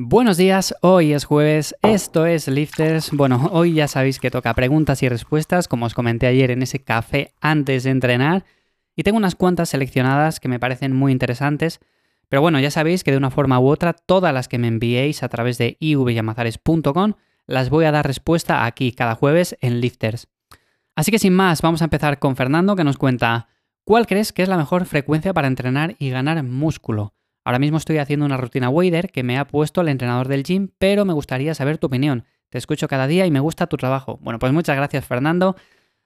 Buenos días, hoy es jueves, esto es Lifters. Bueno, hoy ya sabéis que toca preguntas y respuestas, como os comenté ayer en ese café antes de entrenar, y tengo unas cuantas seleccionadas que me parecen muy interesantes, pero bueno, ya sabéis que de una forma u otra, todas las que me enviéis a través de ivyamazares.com las voy a dar respuesta aquí cada jueves en Lifters. Así que sin más, vamos a empezar con Fernando que nos cuenta, ¿cuál crees que es la mejor frecuencia para entrenar y ganar músculo? Ahora mismo estoy haciendo una rutina Wader que me ha puesto el entrenador del gym, pero me gustaría saber tu opinión. Te escucho cada día y me gusta tu trabajo. Bueno, pues muchas gracias Fernando.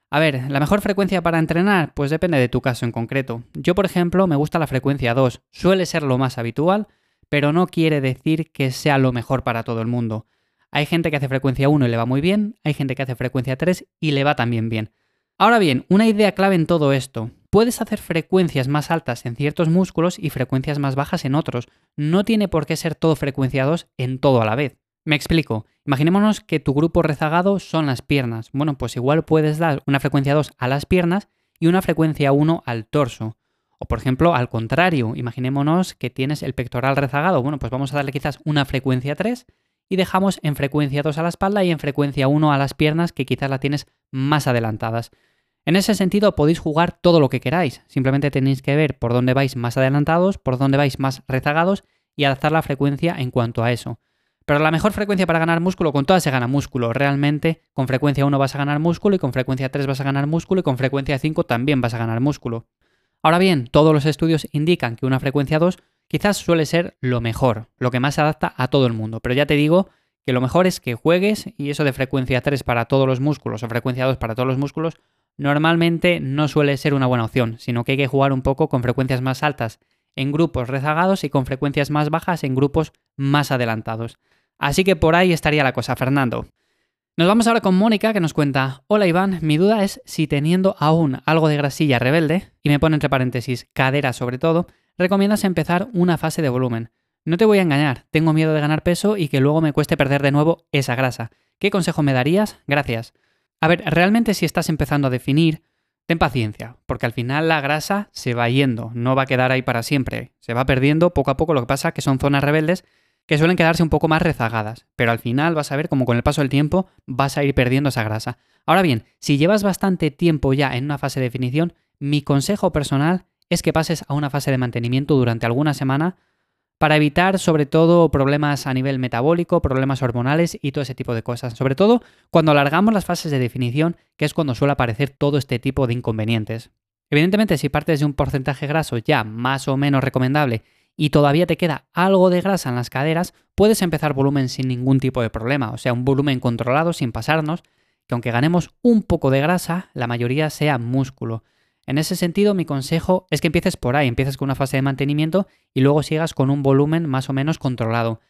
A ver, ¿la mejor frecuencia para entrenar? Pues depende de tu caso en concreto. Yo, por ejemplo, me gusta la frecuencia 2. Suele ser lo más habitual, pero no quiere decir que sea lo mejor para todo el mundo. Hay gente que hace frecuencia 1 y le va muy bien, hay gente que hace frecuencia 3 y le va también bien. Ahora bien, una idea clave en todo esto. Puedes hacer frecuencias más altas en ciertos músculos y frecuencias más bajas en otros. No tiene por qué ser todo frecuencia 2 en todo a la vez. Me explico. Imaginémonos que tu grupo rezagado son las piernas. Bueno, pues igual puedes dar una frecuencia 2 a las piernas y una frecuencia 1 al torso. O por ejemplo, al contrario, imaginémonos que tienes el pectoral rezagado. Bueno, pues vamos a darle quizás una frecuencia 3 y dejamos en frecuencia 2 a la espalda y en frecuencia 1 a las piernas que quizás la tienes más adelantadas. En ese sentido podéis jugar todo lo que queráis, simplemente tenéis que ver por dónde vais más adelantados, por dónde vais más rezagados y adaptar la frecuencia en cuanto a eso. Pero la mejor frecuencia para ganar músculo, con todas se gana músculo. Realmente, con frecuencia 1 vas a ganar músculo y con frecuencia 3 vas a ganar músculo y con frecuencia 5 también vas a ganar músculo. Ahora bien, todos los estudios indican que una frecuencia 2 quizás suele ser lo mejor, lo que más se adapta a todo el mundo. Pero ya te digo que lo mejor es que juegues y eso de frecuencia 3 para todos los músculos o frecuencia 2 para todos los músculos normalmente no suele ser una buena opción, sino que hay que jugar un poco con frecuencias más altas en grupos rezagados y con frecuencias más bajas en grupos más adelantados. Así que por ahí estaría la cosa, Fernando. Nos vamos ahora con Mónica que nos cuenta, hola Iván, mi duda es si teniendo aún algo de grasilla rebelde, y me pone entre paréntesis cadera sobre todo, recomiendas empezar una fase de volumen. No te voy a engañar, tengo miedo de ganar peso y que luego me cueste perder de nuevo esa grasa. ¿Qué consejo me darías? Gracias. A ver, realmente si estás empezando a definir, ten paciencia, porque al final la grasa se va yendo, no va a quedar ahí para siempre, se va perdiendo poco a poco, lo que pasa es que son zonas rebeldes que suelen quedarse un poco más rezagadas, pero al final vas a ver como con el paso del tiempo vas a ir perdiendo esa grasa. Ahora bien, si llevas bastante tiempo ya en una fase de definición, mi consejo personal es que pases a una fase de mantenimiento durante alguna semana para evitar sobre todo problemas a nivel metabólico, problemas hormonales y todo ese tipo de cosas. Sobre todo cuando alargamos las fases de definición, que es cuando suele aparecer todo este tipo de inconvenientes. Evidentemente, si partes de un porcentaje graso ya más o menos recomendable y todavía te queda algo de grasa en las caderas, puedes empezar volumen sin ningún tipo de problema, o sea, un volumen controlado sin pasarnos, que aunque ganemos un poco de grasa, la mayoría sea músculo. En ese sentido, mi consejo es que empieces por ahí, empieces con una fase de mantenimiento y luego sigas con un volumen más o menos controlado.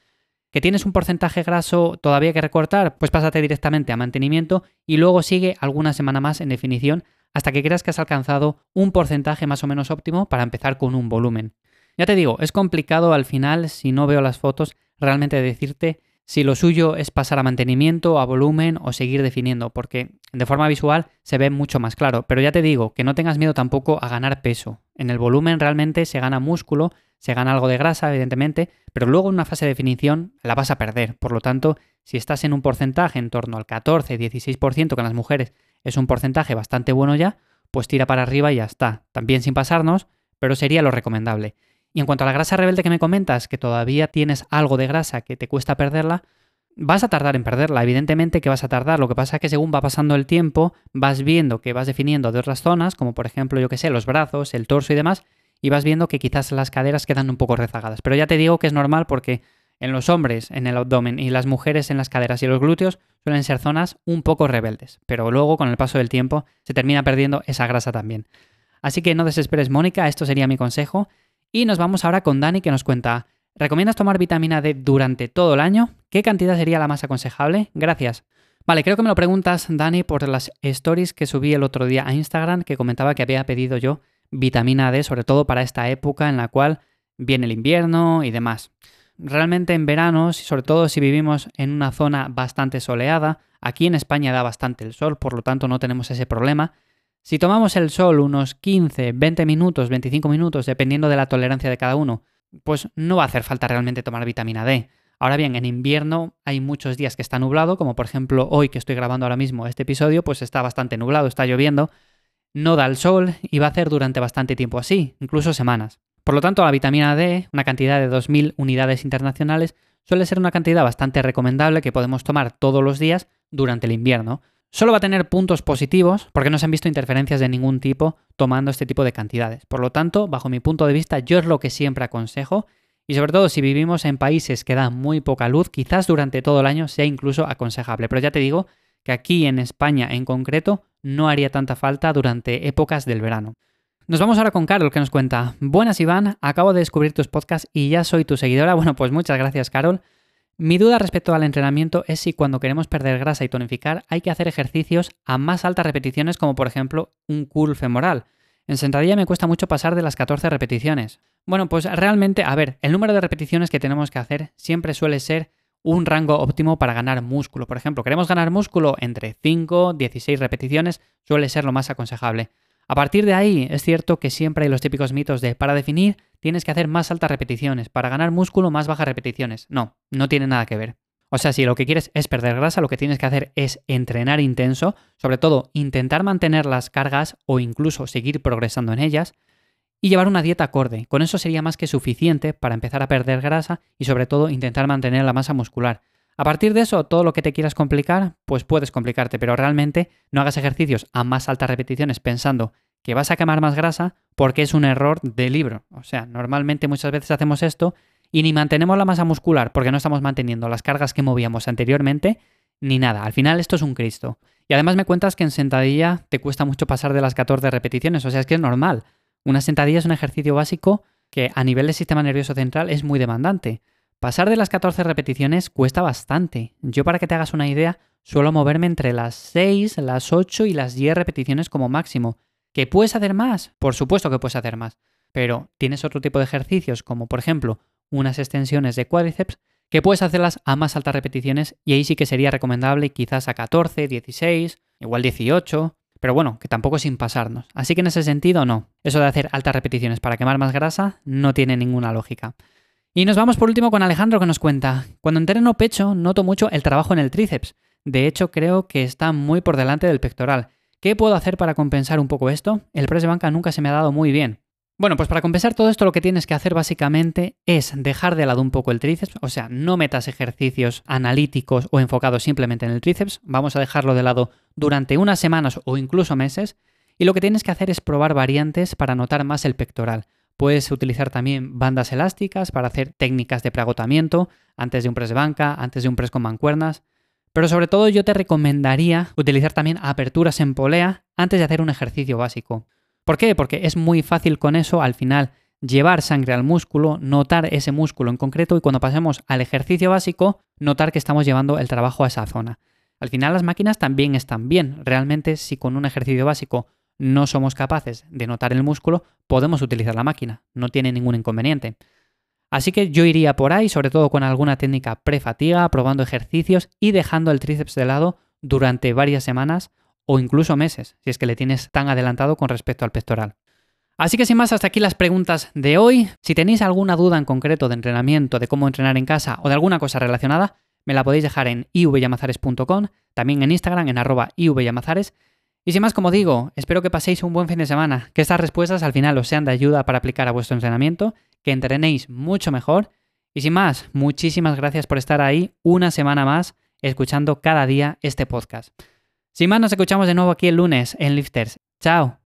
¿Que tienes un porcentaje graso todavía que recortar? Pues pásate directamente a mantenimiento y luego sigue alguna semana más en definición hasta que creas que has alcanzado un porcentaje más o menos óptimo para empezar con un volumen. Ya te digo, es complicado al final, si no veo las fotos, realmente decirte si lo suyo es pasar a mantenimiento, a volumen o seguir definiendo, porque de forma visual se ve mucho más claro. Pero ya te digo, que no tengas miedo tampoco a ganar peso. En el volumen realmente se gana músculo, se gana algo de grasa, evidentemente, pero luego en una fase de definición la vas a perder. Por lo tanto, si estás en un porcentaje en torno al 14-16%, que en las mujeres es un porcentaje bastante bueno ya, pues tira para arriba y ya está. También sin pasarnos, pero sería lo recomendable. Y en cuanto a la grasa rebelde que me comentas, que todavía tienes algo de grasa que te cuesta perderla, vas a tardar en perderla, evidentemente que vas a tardar. Lo que pasa es que según va pasando el tiempo, vas viendo que vas definiendo de otras zonas, como por ejemplo, yo que sé, los brazos, el torso y demás, y vas viendo que quizás las caderas quedan un poco rezagadas. Pero ya te digo que es normal porque en los hombres en el abdomen y las mujeres en las caderas y los glúteos suelen ser zonas un poco rebeldes, pero luego con el paso del tiempo se termina perdiendo esa grasa también. Así que no desesperes, Mónica, esto sería mi consejo. Y nos vamos ahora con Dani que nos cuenta, ¿recomiendas tomar vitamina D durante todo el año? ¿Qué cantidad sería la más aconsejable? Gracias. Vale, creo que me lo preguntas, Dani, por las stories que subí el otro día a Instagram que comentaba que había pedido yo vitamina D, sobre todo para esta época en la cual viene el invierno y demás. Realmente en verano, sobre todo si vivimos en una zona bastante soleada, aquí en España da bastante el sol, por lo tanto no tenemos ese problema, si tomamos el sol unos 15, 20 minutos, 25 minutos, dependiendo de la tolerancia de cada uno, pues no va a hacer falta realmente tomar vitamina D. Ahora bien, en invierno hay muchos días que está nublado, como por ejemplo hoy que estoy grabando ahora mismo este episodio, pues está bastante nublado, está lloviendo, no da el sol y va a hacer durante bastante tiempo así, incluso semanas. Por lo tanto, la vitamina D, una cantidad de 2.000 unidades internacionales, suele ser una cantidad bastante recomendable que podemos tomar todos los días durante el invierno. Solo va a tener puntos positivos porque no se han visto interferencias de ningún tipo tomando este tipo de cantidades. Por lo tanto, bajo mi punto de vista, yo es lo que siempre aconsejo y sobre todo si vivimos en países que dan muy poca luz, quizás durante todo el año sea incluso aconsejable. Pero ya te digo que aquí en España en concreto no haría tanta falta durante épocas del verano. Nos vamos ahora con Carol que nos cuenta, buenas Iván, acabo de descubrir tus podcasts y ya soy tu seguidora. Bueno, pues muchas gracias Carol. Mi duda respecto al entrenamiento es si cuando queremos perder grasa y tonificar hay que hacer ejercicios a más altas repeticiones como por ejemplo un curl femoral. En sentadilla me cuesta mucho pasar de las 14 repeticiones. Bueno, pues realmente, a ver, el número de repeticiones que tenemos que hacer siempre suele ser un rango óptimo para ganar músculo. Por ejemplo, queremos ganar músculo entre 5, 16 repeticiones, suele ser lo más aconsejable. A partir de ahí, es cierto que siempre hay los típicos mitos de para definir tienes que hacer más altas repeticiones, para ganar músculo más bajas repeticiones. No, no tiene nada que ver. O sea, si lo que quieres es perder grasa, lo que tienes que hacer es entrenar intenso, sobre todo intentar mantener las cargas o incluso seguir progresando en ellas y llevar una dieta acorde. Con eso sería más que suficiente para empezar a perder grasa y sobre todo intentar mantener la masa muscular. A partir de eso, todo lo que te quieras complicar, pues puedes complicarte, pero realmente no hagas ejercicios a más altas repeticiones pensando que vas a quemar más grasa porque es un error de libro. O sea, normalmente muchas veces hacemos esto y ni mantenemos la masa muscular porque no estamos manteniendo las cargas que movíamos anteriormente, ni nada. Al final esto es un Cristo. Y además me cuentas que en sentadilla te cuesta mucho pasar de las 14 repeticiones, o sea, es que es normal. Una sentadilla es un ejercicio básico que a nivel del sistema nervioso central es muy demandante. Pasar de las 14 repeticiones cuesta bastante. Yo para que te hagas una idea, suelo moverme entre las 6, las 8 y las 10 repeticiones como máximo. ¿Que puedes hacer más? Por supuesto que puedes hacer más. Pero tienes otro tipo de ejercicios, como por ejemplo unas extensiones de cuádriceps, que puedes hacerlas a más altas repeticiones y ahí sí que sería recomendable quizás a 14, 16, igual 18, pero bueno, que tampoco sin pasarnos. Así que en ese sentido no. Eso de hacer altas repeticiones para quemar más grasa no tiene ninguna lógica. Y nos vamos por último con Alejandro que nos cuenta, cuando entreno pecho noto mucho el trabajo en el tríceps. De hecho creo que está muy por delante del pectoral. ¿Qué puedo hacer para compensar un poco esto? El press de banca nunca se me ha dado muy bien. Bueno, pues para compensar todo esto lo que tienes que hacer básicamente es dejar de lado un poco el tríceps, o sea, no metas ejercicios analíticos o enfocados simplemente en el tríceps, vamos a dejarlo de lado durante unas semanas o incluso meses, y lo que tienes que hacer es probar variantes para notar más el pectoral. Puedes utilizar también bandas elásticas para hacer técnicas de preagotamiento antes de un press de banca, antes de un press con mancuernas. Pero sobre todo yo te recomendaría utilizar también aperturas en polea antes de hacer un ejercicio básico. ¿Por qué? Porque es muy fácil con eso al final llevar sangre al músculo, notar ese músculo en concreto y cuando pasemos al ejercicio básico, notar que estamos llevando el trabajo a esa zona. Al final las máquinas también están bien. Realmente si con un ejercicio básico no somos capaces de notar el músculo, podemos utilizar la máquina, no tiene ningún inconveniente. Así que yo iría por ahí, sobre todo con alguna técnica pre-fatiga, probando ejercicios y dejando el tríceps de lado durante varias semanas o incluso meses, si es que le tienes tan adelantado con respecto al pectoral. Así que sin más, hasta aquí las preguntas de hoy. Si tenéis alguna duda en concreto de entrenamiento, de cómo entrenar en casa o de alguna cosa relacionada, me la podéis dejar en ivyamazares.com, también en Instagram en arroba ivyamazares y sin más, como digo, espero que paséis un buen fin de semana, que estas respuestas al final os sean de ayuda para aplicar a vuestro entrenamiento, que entrenéis mucho mejor. Y sin más, muchísimas gracias por estar ahí una semana más escuchando cada día este podcast. Sin más, nos escuchamos de nuevo aquí el lunes en Lifters. Chao.